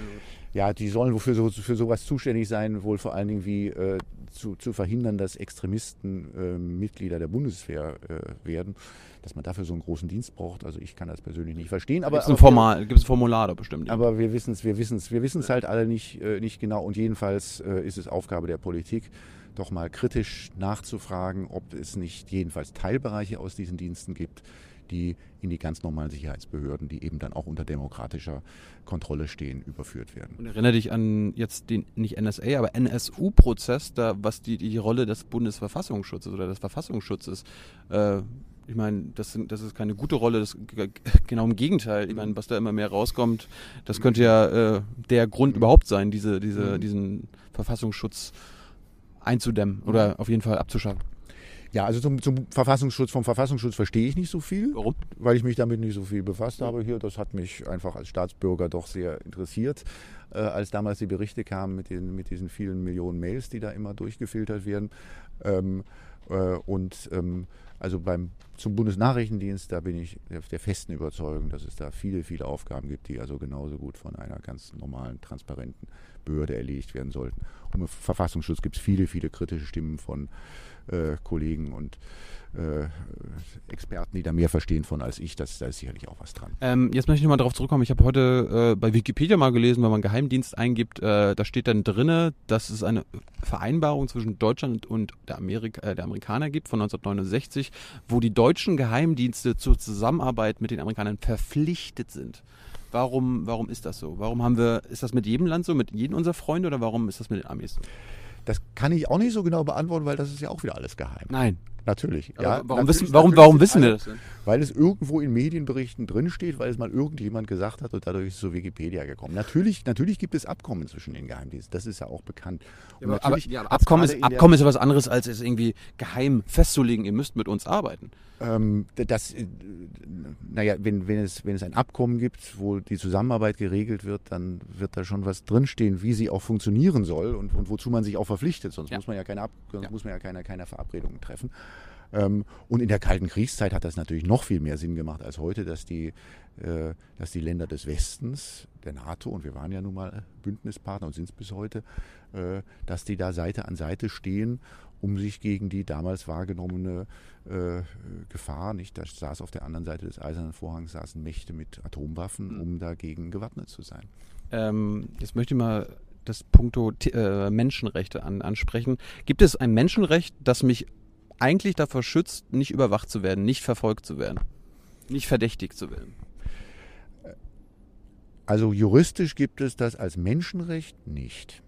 Ja, die sollen wohl für, so, für sowas zuständig sein, wohl vor allen Dingen wie äh, zu, zu verhindern, dass Extremisten äh, Mitglieder der Bundeswehr äh, werden, dass man dafür so einen großen Dienst braucht. Also ich kann das persönlich nicht verstehen. Aber, Gibt es ein, ein Formular da bestimmt? Aber wir wissen es wir wissen's, wir wissen's halt alle nicht, äh, nicht genau. Und jedenfalls äh, ist es Aufgabe der Politik, doch mal kritisch nachzufragen, ob es nicht jedenfalls Teilbereiche aus diesen Diensten gibt, die in die ganz normalen Sicherheitsbehörden, die eben dann auch unter demokratischer Kontrolle stehen, überführt werden. Und erinnere dich an jetzt den, nicht NSA, aber NSU-Prozess, da was die, die Rolle des Bundesverfassungsschutzes oder des Verfassungsschutzes äh, ich meine, das, das ist keine gute Rolle, das, genau im Gegenteil. Ich meine, was da immer mehr rauskommt, das könnte ja äh, der Grund überhaupt sein, diese, diese, mhm. diesen Verfassungsschutz einzudämmen oder auf jeden Fall abzuschaffen. Ja, also zum, zum, Verfassungsschutz, vom Verfassungsschutz verstehe ich nicht so viel. Warum? Weil ich mich damit nicht so viel befasst habe hier. Das hat mich einfach als Staatsbürger doch sehr interessiert, äh, als damals die Berichte kamen mit, den, mit diesen vielen Millionen Mails, die da immer durchgefiltert werden. Ähm, äh, und ähm, also beim, zum Bundesnachrichtendienst, da bin ich der festen Überzeugung, dass es da viele, viele Aufgaben gibt, die also genauso gut von einer ganz normalen, transparenten Behörde erledigt werden sollten. Und im Verfassungsschutz gibt es viele, viele kritische Stimmen von äh, Kollegen und äh, Experten, die da mehr verstehen von als ich. Das, da ist sicherlich auch was dran. Ähm, jetzt möchte ich nochmal darauf zurückkommen. Ich habe heute äh, bei Wikipedia mal gelesen, wenn man Geheimdienst eingibt, äh, da steht dann drinne, dass es eine Vereinbarung zwischen Deutschland und der, Amerika, äh, der Amerikaner gibt von 1969, wo die deutschen Geheimdienste zur Zusammenarbeit mit den Amerikanern verpflichtet sind. Warum, warum ist das so? Warum haben wir, ist das mit jedem Land so, mit jedem unserer Freunde oder warum ist das mit den Amis so? Das kann ich auch nicht so genau beantworten, weil das ist ja auch wieder alles geheim. Nein. Natürlich. Ja, warum, natürlich, wissen, warum, warum wissen wir das denn? Weil es irgendwo in Medienberichten drinsteht, weil es mal irgendjemand gesagt hat und dadurch ist es zu Wikipedia gekommen. Natürlich, natürlich gibt es Abkommen zwischen den Geheimdiensten, das ist ja auch bekannt. Ja, aber, ja, Abkommen, ist, Abkommen ist was anderes, als es irgendwie geheim festzulegen, ihr müsst mit uns arbeiten. Ähm, das, äh, naja, wenn, wenn, es, wenn es ein Abkommen gibt, wo die Zusammenarbeit geregelt wird, dann wird da schon was drinstehen, wie sie auch funktionieren soll und, und wozu man sich auch verpflichtet. Sonst ja. muss man ja keine, Ab sonst muss man ja keine, keine Verabredungen treffen. Ähm, und in der Kalten Kriegszeit hat das natürlich noch viel mehr Sinn gemacht als heute, dass die, äh, dass die Länder des Westens, der NATO, und wir waren ja nun mal Bündnispartner und sind es bis heute, äh, dass die da Seite an Seite stehen, um sich gegen die damals wahrgenommene äh, Gefahr, nicht, da saß auf der anderen Seite des Eisernen Vorhangs saßen Mächte mit Atomwaffen, um dagegen gewappnet zu sein. Ähm, jetzt möchte ich mal das Punkto äh, Menschenrechte an, ansprechen. Gibt es ein Menschenrecht, das mich eigentlich davor schützt, nicht überwacht zu werden, nicht verfolgt zu werden, nicht verdächtigt zu werden. Also juristisch gibt es das als Menschenrecht nicht.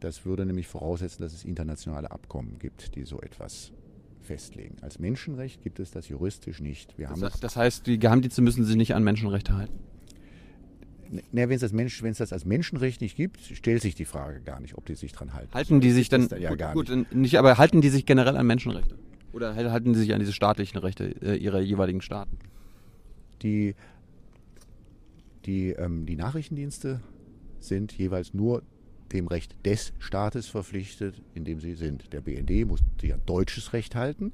Das würde nämlich voraussetzen, dass es internationale Abkommen gibt, die so etwas festlegen. Als Menschenrecht gibt es das juristisch nicht. Wir das, das heißt, die Geheimdienste müssen sich nicht an Menschenrechte halten? Wenn es das, Mensch, das als Menschenrecht nicht gibt, stellt sich die Frage gar nicht, ob die sich dran halten. Halten die sich dann, ja gut, gut, nicht. aber halten die sich generell an Menschenrechte? Oder halten die sich an diese staatlichen Rechte äh, ihrer jeweiligen Staaten? Die, die, ähm, die Nachrichtendienste sind jeweils nur dem Recht des Staates verpflichtet, in dem sie sind. Der BND muss sich an deutsches Recht halten.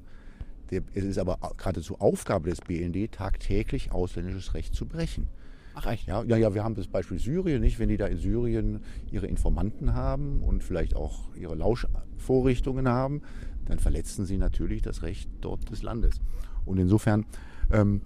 Der, es ist aber geradezu Aufgabe des BND, tagtäglich ausländisches Recht zu brechen. Ach echt? Ja, ja, ja, wir haben das Beispiel Syrien, nicht? Wenn die da in Syrien ihre Informanten haben und vielleicht auch ihre Lauschvorrichtungen haben, dann verletzen sie natürlich das Recht dort des Landes. Und insofern, ähm,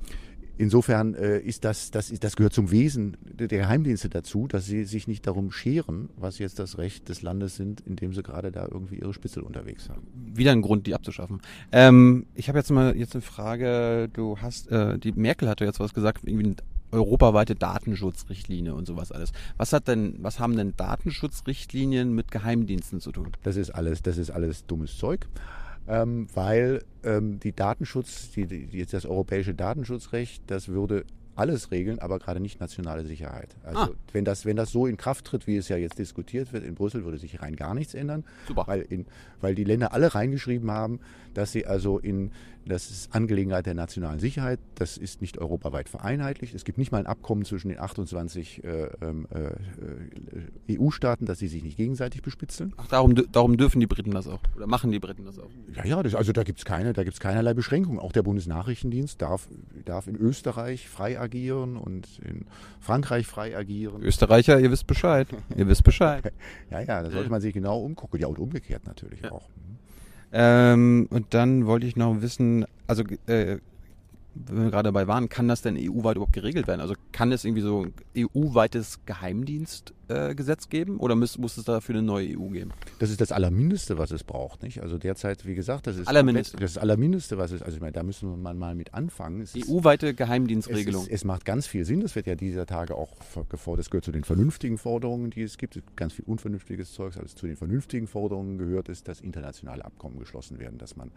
insofern äh, ist das, das, ist, das gehört zum Wesen der Geheimdienste dazu, dass sie sich nicht darum scheren, was jetzt das Recht des Landes sind, in dem sie gerade da irgendwie ihre Spitzel unterwegs haben. Wieder ein Grund, die abzuschaffen. Ähm, ich habe jetzt mal jetzt eine Frage. Du hast, äh, die Merkel hatte jetzt was gesagt, irgendwie europaweite Datenschutzrichtlinie und sowas alles. Was hat denn, was haben denn Datenschutzrichtlinien mit Geheimdiensten zu tun? Das ist alles, das ist alles dummes Zeug. Ähm, weil ähm, die Datenschutz, die, die, das europäische Datenschutzrecht, das würde alles regeln, aber gerade nicht nationale Sicherheit. Also ah. wenn, das, wenn das so in Kraft tritt, wie es ja jetzt diskutiert wird in Brüssel, würde sich rein gar nichts ändern. Super. Weil, in, weil die Länder alle reingeschrieben haben, dass sie also in, das ist Angelegenheit der nationalen Sicherheit, das ist nicht europaweit vereinheitlicht. Es gibt nicht mal ein Abkommen zwischen den 28 äh, ähm, äh, äh, EU-Staaten, dass sie sich nicht gegenseitig bespitzeln. Ach, darum, darum dürfen die Briten das auch oder machen die Briten das auch? Ja, ja, das, also da gibt es keine, da gibt's keinerlei Beschränkungen. Auch der Bundesnachrichtendienst darf, darf in Österreich frei agieren agieren und in Frankreich frei agieren. Österreicher, ihr wisst Bescheid. ihr wisst Bescheid. ja, ja, da sollte man sich genau umgucken. Ja, und umgekehrt natürlich Ja. auch. Ähm, und dann wollte ich noch wissen, also äh, wenn wir gerade dabei waren, kann das denn EU-weit überhaupt geregelt werden? Also kann es irgendwie so ein EU-weites Geheimdienstgesetz geben oder muss, muss es dafür eine neue EU geben? Das ist das Allermindeste, was es braucht. Nicht? Also derzeit, wie gesagt, das ist Allermindeste. das, ist das Allermindeste, was es. Also ich meine, da müssen wir mal mit anfangen. Es ist- EU-weite Es, Geheimdienstregelung. ist, es macht ganz viel Sinn. Das wird ja dieser Tage auch gefordert. Das gehört zu den vernünftigen Forderungen, die es gibt. Es gibt ganz viel unvernünftiges Zeugs. Also zu den vernünftigen Forderungen gehört es, dass internationale Abkommen geschlossen werden, dass man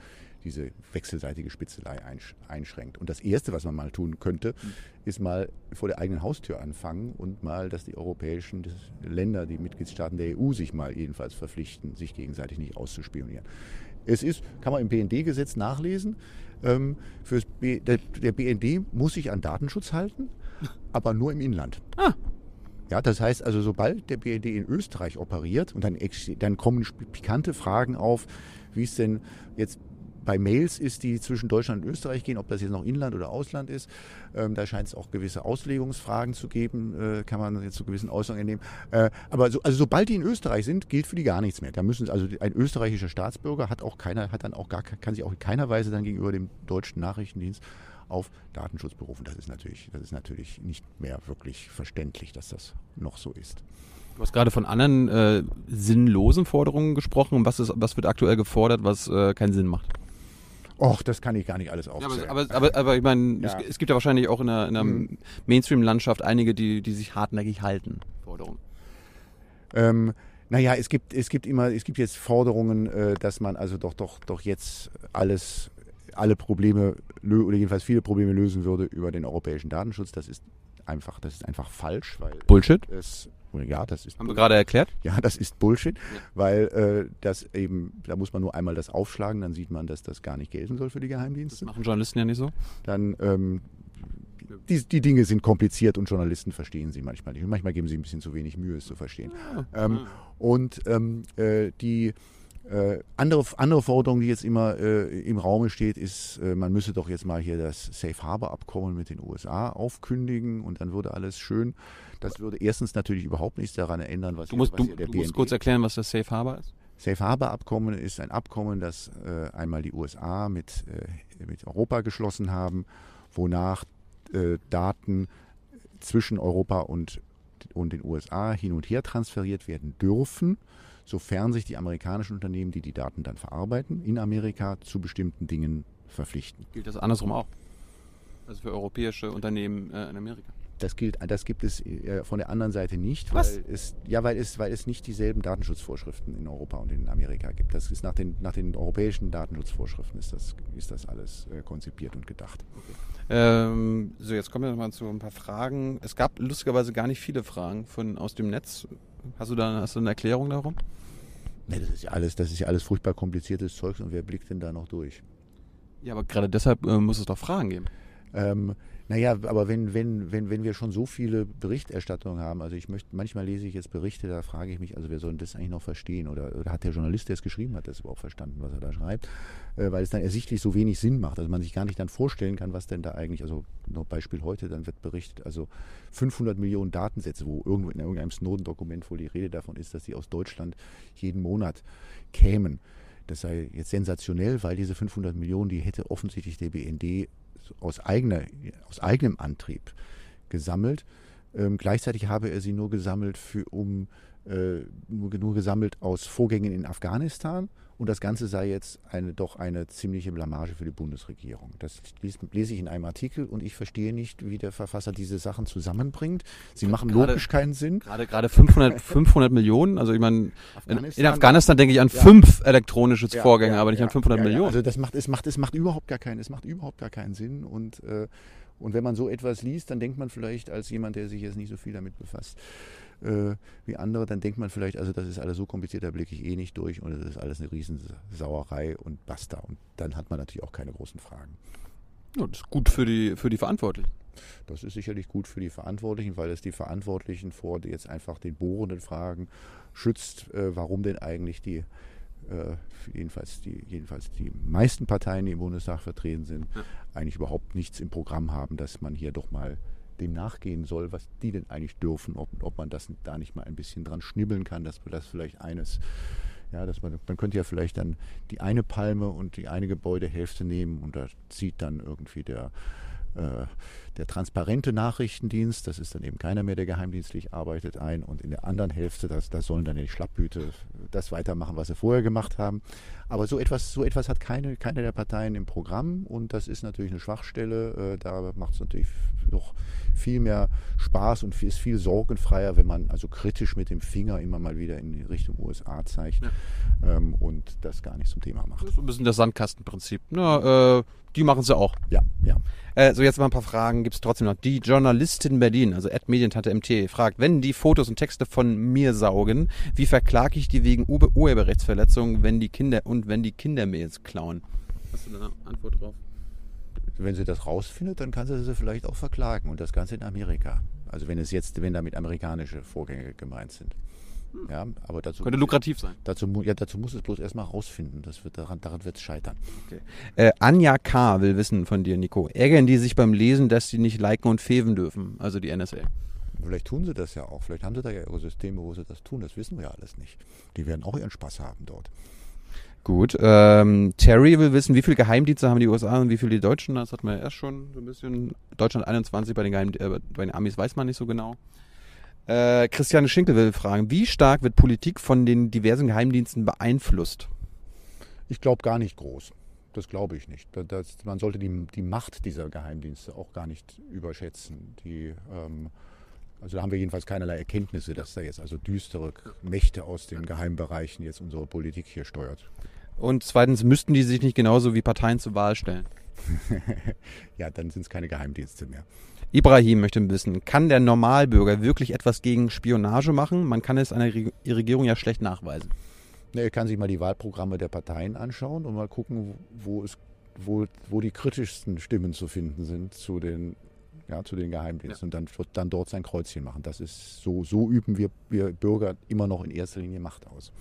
diese wechselseitige Spitzelei einsch einschränkt. Und das Erste, was man mal tun könnte, ist mal vor der eigenen Haustür anfangen und mal, dass die europäischen Länder, die Mitgliedstaaten der EU sich mal jedenfalls verpflichten, sich gegenseitig nicht auszuspionieren. Es ist, kann man im BND-Gesetz nachlesen, ähm, fürs B, der, der BND muss sich an Datenschutz halten, aber nur im Inland. Ah. Ja, das heißt also, sobald der BND in Österreich operiert und dann, dann kommen pikante Fragen auf, wie es denn jetzt bei Mails ist, die zwischen Deutschland und Österreich gehen, ob das jetzt noch Inland oder Ausland ist. Ähm, da scheint es auch gewisse Auslegungsfragen zu geben, äh, kann man jetzt zu gewissen Aussagen entnehmen. Äh, aber so, also sobald die in Österreich sind, gilt für die gar nichts mehr. Da müssen also ein österreichischer Staatsbürger hat auch keiner, hat dann auch gar kann sich auch in keiner Weise dann gegenüber dem deutschen Nachrichtendienst auf Datenschutz berufen. Das ist natürlich, das ist natürlich nicht mehr wirklich verständlich, dass das noch so ist. Du hast gerade von anderen äh, sinnlosen Forderungen gesprochen. Was, ist, was wird aktuell gefordert, was äh, keinen Sinn macht? Och, das kann ich gar nicht alles Ja, aufzählen. aber, aber, aber, aber ich meine, Ja. es, es gibt ja wahrscheinlich auch in der, der Mhm. Mainstream-Landschaft einige, die, die sich hartnäckig halten. Forderungen. Ähm, naja, es gibt, es gibt immer, es gibt jetzt Forderungen, äh, dass man also doch, doch, doch jetzt alles, alle Probleme oder jedenfalls viele Probleme lösen würde über den europäischen Datenschutz. Das ist einfach, das ist einfach falsch, weil Bullshit. es, ja, das ist Haben wir gerade erklärt. ja, das ist Bullshit, weil äh, das eben, da muss man nur einmal das aufschlagen, dann sieht man, dass das gar nicht gelten soll für die Das Geheimdienste. machen Journalisten ja nicht so. Dann ähm, die, die Dinge sind kompliziert und Journalisten verstehen sie manchmal nicht. Und manchmal geben sie ein bisschen zu wenig Mühe, es zu verstehen. Ähm, und ähm, äh, die äh, andere, andere Forderung, die jetzt immer äh, im Raume steht, ist, äh, man müsse doch jetzt mal hier das Safe Harbor Abkommen mit den USA aufkündigen und dann würde alles schön. Das würde erstens natürlich überhaupt nichts daran ändern, was, Du musst, was du, du musst kurz erklären, was das Safe Harbor ist. Safe Harbor Abkommen ist ein Abkommen, das äh, einmal die USA mit, äh, mit Europa geschlossen haben, wonach äh, Daten zwischen Europa und, und den USA hin und her transferiert werden dürfen, sofern sich die amerikanischen Unternehmen, die die Daten dann verarbeiten, in Amerika zu bestimmten Dingen verpflichten. Gilt das andersrum auch? Also für europäische Unternehmen äh, in Amerika. Das gilt, das gibt es äh, von der anderen Seite nicht, Was? weil es ja, weil es, weil es nicht dieselben Datenschutzvorschriften in Europa und in Amerika gibt. Das ist nach den, nach den europäischen Datenschutzvorschriften ist das, ist das alles äh, konzipiert und gedacht. Ähm, so, jetzt kommen wir noch mal zu ein paar Fragen. Es gab lustigerweise gar nicht viele Fragen von aus dem Netz. Hast du da hast du eine Erklärung darum? Ne, das ist ja alles, das ist ja alles furchtbar kompliziertes Zeugs und wer blickt denn da noch durch? Ja, aber gerade deshalb äh, muss es doch Fragen geben. Ähm, naja, aber wenn, wenn, wenn, wenn wir schon so viele Berichterstattungen haben, also ich möchte, manchmal lese ich jetzt Berichte, da frage ich mich, also wer soll das eigentlich noch verstehen? Oder, oder hat der Journalist, der es geschrieben hat, das überhaupt verstanden, was er da schreibt? Äh, weil es dann ersichtlich so wenig Sinn macht, also man sich gar nicht dann vorstellen kann, was denn da eigentlich, also noch Beispiel heute, dann wird berichtet, also 500 Millionen Datensätze, wo irgendwo in irgendeinem Snowden-Dokument wohl die Rede davon ist, dass die aus Deutschland jeden Monat kämen. Das sei jetzt sensationell, weil diese 500 Millionen, die hätte offensichtlich der BND aus, eigener, aus eigenem Antrieb gesammelt. Ähm, gleichzeitig habe er sie nur gesammelt, für, um, äh, nur, nur gesammelt aus Vorgängen in Afghanistan. Und das Ganze sei jetzt eine, doch eine ziemliche Blamage für die Bundesregierung. Das lese ich in einem Artikel und ich verstehe nicht, wie der Verfasser diese Sachen zusammenbringt. Sie machen Gerade- logisch keinen Sinn. Gerade gerade 500, 500 Millionen. Also ich meine, in, in Afghanistan- Afghanistan denke ich an Ja. fünf elektronische Ja, Vorgänge, ja, aber nicht an 500 ja, ja. Millionen. Also das macht, es macht, es macht überhaupt gar keinen, es macht überhaupt gar keinen Sinn und äh, und wenn man so etwas liest, dann denkt man vielleicht als jemand, der sich jetzt nicht so viel damit befasst äh, wie andere, dann denkt man vielleicht, also das ist alles so kompliziert, da blicke ich eh nicht durch und das ist alles eine Riesensauerei und basta. Und dann hat man natürlich auch keine großen Fragen. ja, das ist gut für die, für die Verantwortlichen. Das ist sicherlich gut für die Verantwortlichen, weil es die Verantwortlichen vor jetzt einfach den bohrenden Fragen schützt, äh, warum denn eigentlich die, äh, jedenfalls, die, jedenfalls die meisten Parteien, die im Bundestag vertreten sind, Ja. eigentlich überhaupt nichts im Programm haben, dass man hier doch mal dem nachgehen soll, was die denn eigentlich dürfen, ob, ob man das da nicht mal ein bisschen dran schnibbeln kann, dass das vielleicht eines ja, dass man, man könnte ja vielleicht dann die eine Palme und die eine Gebäudehälfte nehmen und da zieht dann irgendwie der, der transparente Nachrichtendienst, das ist dann eben keiner mehr, der geheimdienstlich arbeitet, ein und in der anderen Hälfte, das, das sollen dann die Schlapphüte das weitermachen, was sie vorher gemacht haben. Aber so etwas, so etwas hat keine, keine der Parteien im Programm und das ist natürlich eine Schwachstelle. Äh, da macht es natürlich noch viel mehr Spaß und ist viel sorgenfreier, wenn man also kritisch mit dem Finger immer mal wieder in Richtung USA zeigt ja. ähm, und das gar nicht zum Thema macht. Das ist ein bisschen das Sandkastenprinzip. Na, äh, die machen sie auch. Ja, ja. Äh, so, jetzt mal ein paar Fragen gibt es trotzdem noch. Die Journalistin Berlin, also Ed Medientante MT, fragt, wenn die Fotos und Texte von mir saugen, wie verklage ich die wegen Urheberrechtsverletzungen, wenn die Kinder und wenn die Kindermails klauen? Hast du da eine Antwort drauf? Wenn sie das rausfindet, dann kann sie sie vielleicht auch verklagen und das Ganze in Amerika. Also wenn es jetzt, wenn damit amerikanische Vorgänge gemeint sind. Ja, aber dazu Könnte lukrativ sein. Dazu, ja, dazu muss es bloß erstmal rausfinden. Das wird, daran daran wird es scheitern. Okay. Äh, Anja K. will wissen von dir, Nico. Ärgern die sich beim Lesen, dass sie nicht liken und feven dürfen? Also die NSA. Vielleicht tun sie das ja auch. Vielleicht haben sie da ja ihre Systeme, wo sie das tun. Das wissen wir ja alles nicht. Die werden auch ihren Spaß haben dort. Gut. Ähm, Terry will wissen, wie viele Geheimdienste haben die USA und wie viele die Deutschen? Das hat man ja erst schon so ein bisschen. Deutschland 21, bei den, Geheim äh, bei den Amis weiß man nicht so genau. Äh, Christiane Schinkel will fragen, wie stark wird Politik von den diversen Geheimdiensten beeinflusst? Ich glaube gar nicht groß. Das glaube ich nicht. Das, man sollte die, die Macht dieser Geheimdienste auch gar nicht überschätzen. Die, ähm, also da haben wir jedenfalls keinerlei Erkenntnisse, dass da jetzt also düstere Mächte aus den Geheimbereichen jetzt unsere Politik hier steuert. Und zweitens, müssten die sich nicht genauso wie Parteien zur Wahl stellen? ja, dann sind es keine Geheimdienste mehr. Ibrahim möchte wissen, kann der Normalbürger wirklich etwas gegen Spionage machen? Man kann es einer Regierung ja schlecht nachweisen. Er kann sich mal die Wahlprogramme der Parteien anschauen und mal gucken, wo, es, wo, wo die kritischsten Stimmen zu finden sind zu den, ja, zu den Geheimdiensten ja. und dann, dann dort sein Kreuzchen machen. Das ist so, so üben wir, wir Bürger immer noch in erster Linie Macht aus.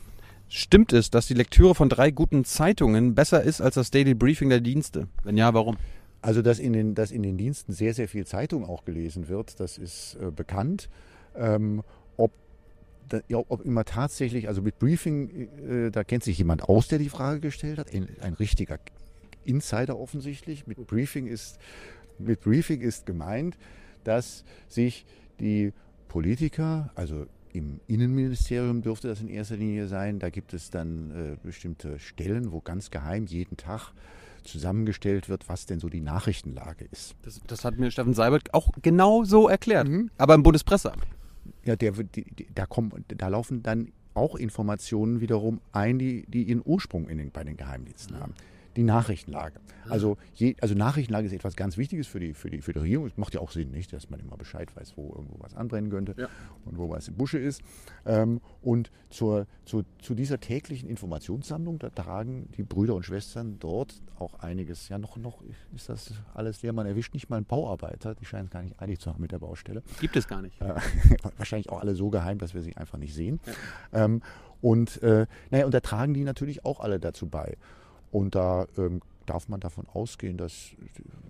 Stimmt es, dass die Lektüre von drei guten Zeitungen besser ist als das Daily Briefing der Dienste? Wenn ja, warum? Also, dass in, den, dass in den Diensten sehr, sehr viel Zeitung auch gelesen wird, das ist äh, bekannt. Ähm, ob, da, ja, ob immer tatsächlich, also mit Briefing, äh, da kennt sich jemand aus, der die Frage gestellt hat, ein, ein richtiger Insider offensichtlich. Mit Briefing ist, mit Briefing ist gemeint, dass sich die Politiker, also im Innenministerium dürfte das in erster Linie sein, da gibt es dann äh, bestimmte Stellen, wo ganz geheim jeden Tag zusammengestellt wird, was denn so die Nachrichtenlage ist. Das, das hat mir Steffen Seibert auch genau so erklärt, mhm. aber im Bundespresseamt. Ja, der, die, die, da, kommen, da laufen dann auch Informationen wiederum ein, die, die ihren Ursprung in den, bei den Geheimdiensten mhm. haben die Nachrichtenlage. Also, je, also Nachrichtenlage ist etwas ganz Wichtiges für die, für, die, für die Regierung. Es macht ja auch Sinn, nicht, dass man immer Bescheid weiß, wo irgendwo was anbrennen könnte ja. und wo was im Busche ist. Ähm, und zur, zu, zu dieser täglichen Informationssammlung, da tragen die Brüder und Schwestern dort auch einiges. Ja, noch, noch ist das alles leer. Man erwischt nicht mal einen Bauarbeiter. Die scheinen es gar nicht eilig zu haben mit der Baustelle. Gibt es gar nicht. Äh, wahrscheinlich auch alle so geheim, dass wir sie einfach nicht sehen. Ja. Ähm, und, äh, naja, und da tragen die natürlich auch alle dazu bei. Und da ähm, darf man davon ausgehen, dass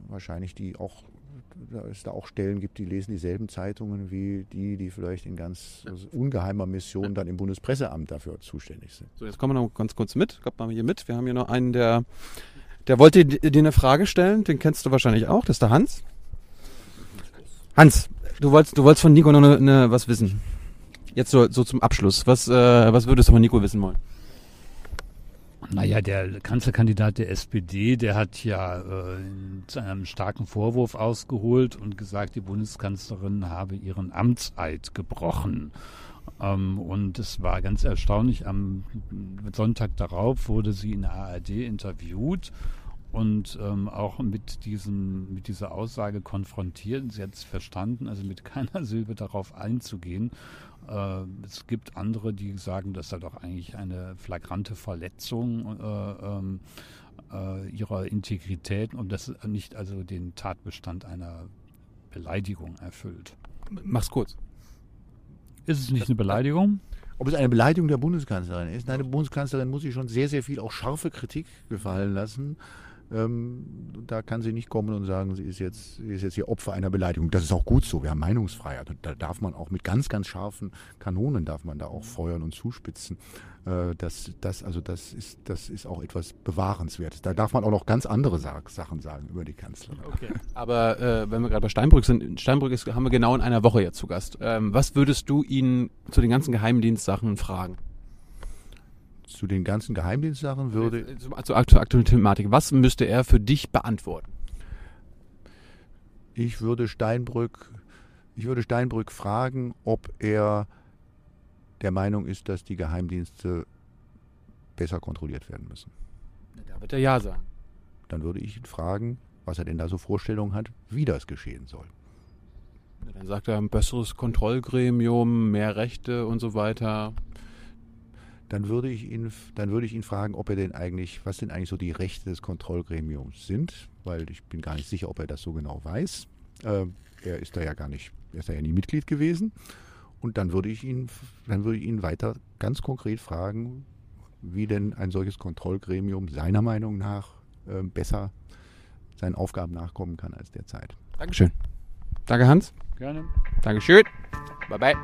wahrscheinlich die auch da es da auch Stellen gibt, die lesen dieselben Zeitungen wie die, die vielleicht in ganz also ungeheimer Mission dann im Bundespresseamt dafür zuständig sind. So, jetzt kommen wir noch ganz kurz mit. Kommt mal hier mit. Wir haben hier noch einen, der, der wollte dir eine Frage stellen. Den kennst du wahrscheinlich auch. Das ist der Hans. Hans, du wolltest, du wolltest von Nico noch eine, eine, was wissen. Jetzt so, so zum Abschluss. Was, äh, was würdest du von Nico wissen wollen? Naja, der Kanzlerkandidat der SPD, der hat ja äh, zu einem starken Vorwurf ausgeholt und gesagt, die Bundeskanzlerin habe ihren Amtseid gebrochen. Ähm, und es war ganz erstaunlich, am Sonntag darauf wurde sie in der ARD interviewt und ähm, auch mit diesem mit dieser Aussage konfrontiert. Sie hat es verstanden, also mit keiner Silbe darauf einzugehen. Äh, es gibt andere, die sagen, das sei doch eigentlich eine flagrante Verletzung äh, ähm, äh, ihrer Integrität und das nicht also den Tatbestand einer Beleidigung erfüllt. Mach's kurz. Ist es nicht eine Beleidigung? Ob es eine Beleidigung der Bundeskanzlerin ist? Nein, die Bundeskanzlerin muss sich schon sehr, sehr viel auch scharfe Kritik gefallen lassen da kann sie nicht kommen und sagen, sie ist jetzt, sie ist jetzt hier Opfer einer Beleidigung. Das ist auch gut so. Wir haben Meinungsfreiheit. Da darf man auch mit ganz, ganz scharfen Kanonen darf man da auch feuern und zuspitzen. Äh, das, das, also das ist, das ist auch etwas Bewahrenswertes. Da darf man auch noch ganz andere Sa Sachen sagen über die Kanzlerin. Okay. Aber äh, wenn wir gerade bei Steinbrück sind, Steinbrück ist, haben wir genau in einer Woche jetzt zu Gast. Ähm, was würdest du ihn zu den ganzen Geheimdienstsachen fragen? Zu den ganzen Geheimdienstsachen würde. Äh, zur, aktuellen Thematik. Was müsste er für dich beantworten? Ich würde Steinbrück, ich würde Steinbrück fragen, ob er der Meinung ist, dass die Geheimdienste besser kontrolliert werden müssen. Da wird er ja sagen. Dann würde ich ihn fragen, was er denn da so Vorstellungen hat, wie das geschehen soll. Dann sagt er ein besseres Kontrollgremium, mehr Rechte und so weiter dann würde ich ihn, dann würde ich ihn fragen, ob er denn eigentlich, was denn eigentlich so die Rechte des Kontrollgremiums sind, weil ich bin gar nicht sicher, ob er das so genau weiß. Äh, er ist da ja gar nicht, er ist da ja nie Mitglied gewesen. Und dann würde ich ihn, dann würde ich ihn weiter ganz konkret fragen, wie denn ein solches Kontrollgremium seiner Meinung nach äh, besser seinen Aufgaben nachkommen kann als derzeit. Dankeschön. Danke, Hans. Gerne. Dankeschön. Bye bye.